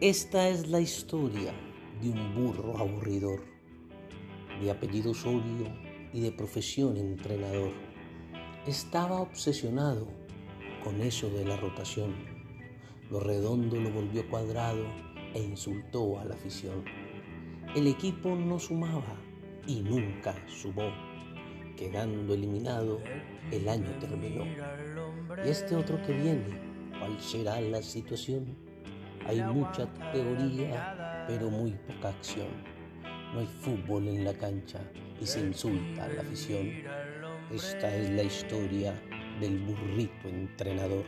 Esta es la historia de un burro aburridor, de apellido Osorio y de profesión entrenador. Estaba obsesionado con eso de la rotación. Lo redondo lo volvió cuadrado e insultó a la afición. El equipo no sumaba y nunca sumó. Quedando eliminado, el año terminó. Y este otro que viene, ¿cuál será la situación? Hay mucha teoría, pero muy poca acción. No hay fútbol en la cancha y se insulta a la afición. Esta es la historia del burrito entrenador.